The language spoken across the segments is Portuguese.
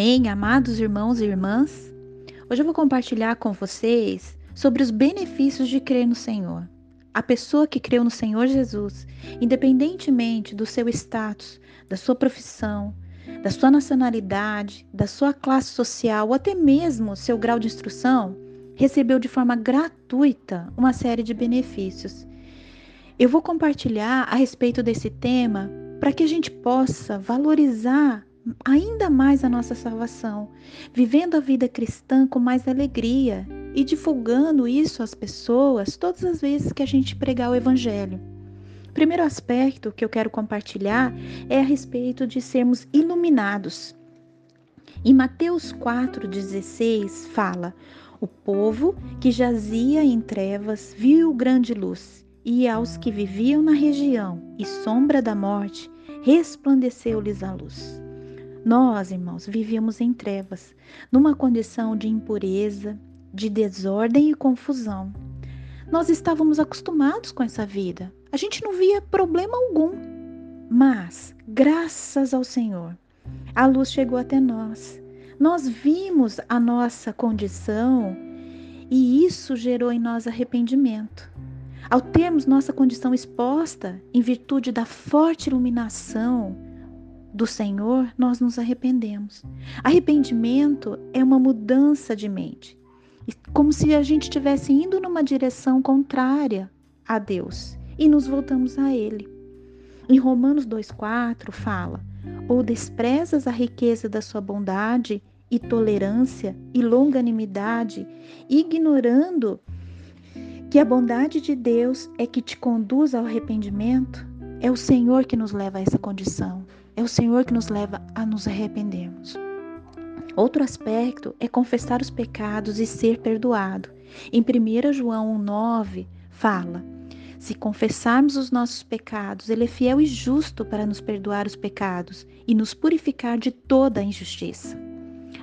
Amém, amados irmãos e irmãs? Hoje eu vou compartilhar com vocês sobre os benefícios de crer no Senhor. A pessoa que creu no Senhor Jesus, independentemente do seu status, da sua profissão, da sua nacionalidade, da sua classe social ou até mesmo seu grau de instrução, recebeu de forma gratuita uma série de benefícios. Eu vou compartilhar a respeito desse tema para que a gente possa valorizar ainda mais a nossa salvação, vivendo a vida cristã com mais alegria e divulgando isso às pessoas todas as vezes que a gente pregar o Evangelho. O primeiro aspecto que eu quero compartilhar é a respeito de sermos iluminados. Em Mateus 4,16 fala: O povo que jazia em trevas viu grande luz, e aos que viviam na região e sombra da morte resplandeceu-lhes a luz. Nós, irmãos, vivíamos em trevas, numa condição de impureza, de desordem e confusão. Nós estávamos acostumados com essa vida. A gente não via problema algum. Mas, graças ao Senhor, a luz chegou até nós. Nós vimos a nossa condição e isso gerou em nós arrependimento. Ao termos nossa condição exposta, em virtude da forte iluminação do Senhor, nós nos arrependemos. Arrependimento é uma mudança de mente, como se a gente estivesse indo numa direção contrária a Deus e nos voltamos a Ele. Em Romanos 2,4 fala: Ou desprezas a riqueza da sua bondade e tolerância e longanimidade, ignorando que a bondade de Deus é que te conduz ao arrependimento? É o Senhor que nos leva a essa condição. É o Senhor que nos leva a nos arrependermos. Outro aspecto é confessar os pecados e ser perdoado. Em 1 João 1,9 fala: Se confessarmos os nossos pecados, Ele é fiel e justo para nos perdoar os pecados e nos purificar de toda a injustiça.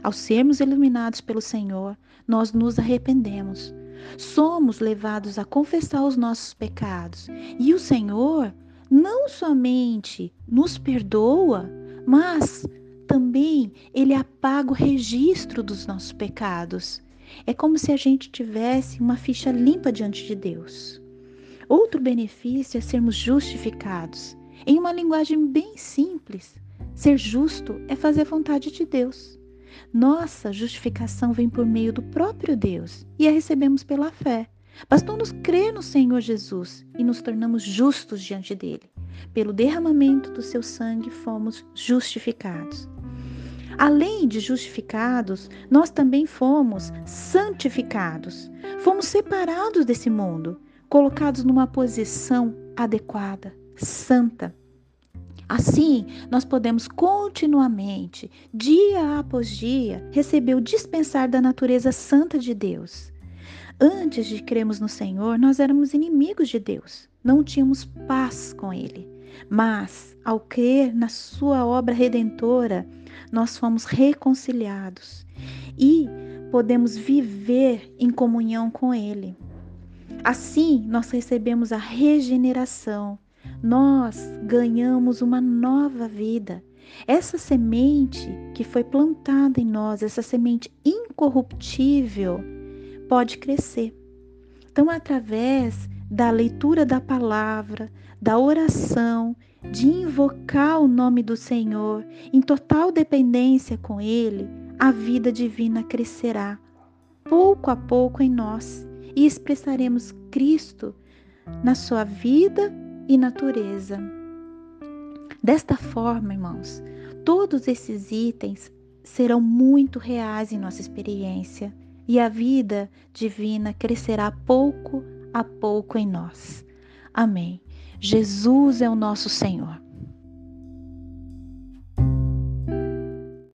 Ao sermos iluminados pelo Senhor, nós nos arrependemos. Somos levados a confessar os nossos pecados e o Senhor não somente nos perdoa, mas também ele apaga o registro dos nossos pecados. É como se a gente tivesse uma ficha limpa diante de Deus. Outro benefício é sermos justificados. Em uma linguagem bem simples, ser justo é fazer a vontade de Deus. Nossa justificação vem por meio do próprio Deus e a recebemos pela fé. Bastou-nos crer no Senhor Jesus e nos tornamos justos diante dele. Pelo derramamento do seu sangue fomos justificados. Além de justificados, nós também fomos santificados. Fomos separados desse mundo, colocados numa posição adequada, santa. Assim, nós podemos continuamente, dia após dia, receber o dispensar da natureza santa de Deus. Antes de crermos no Senhor, nós éramos inimigos de Deus, não tínhamos paz com Ele. Mas, ao crer na Sua obra redentora, nós fomos reconciliados e podemos viver em comunhão com Ele. Assim, nós recebemos a regeneração, nós ganhamos uma nova vida. Essa semente que foi plantada em nós, essa semente incorruptível, pode crescer. Então, através da leitura da palavra, da oração, de invocar o nome do Senhor em total dependência com Ele, a vida divina crescerá pouco a pouco em nós e expressaremos Cristo na sua vida e natureza. Desta forma, irmãos, todos esses itens serão muito reais em nossa experiência e a vida divina crescerá pouco a pouco em nós. Amém. Jesus é o nosso Senhor.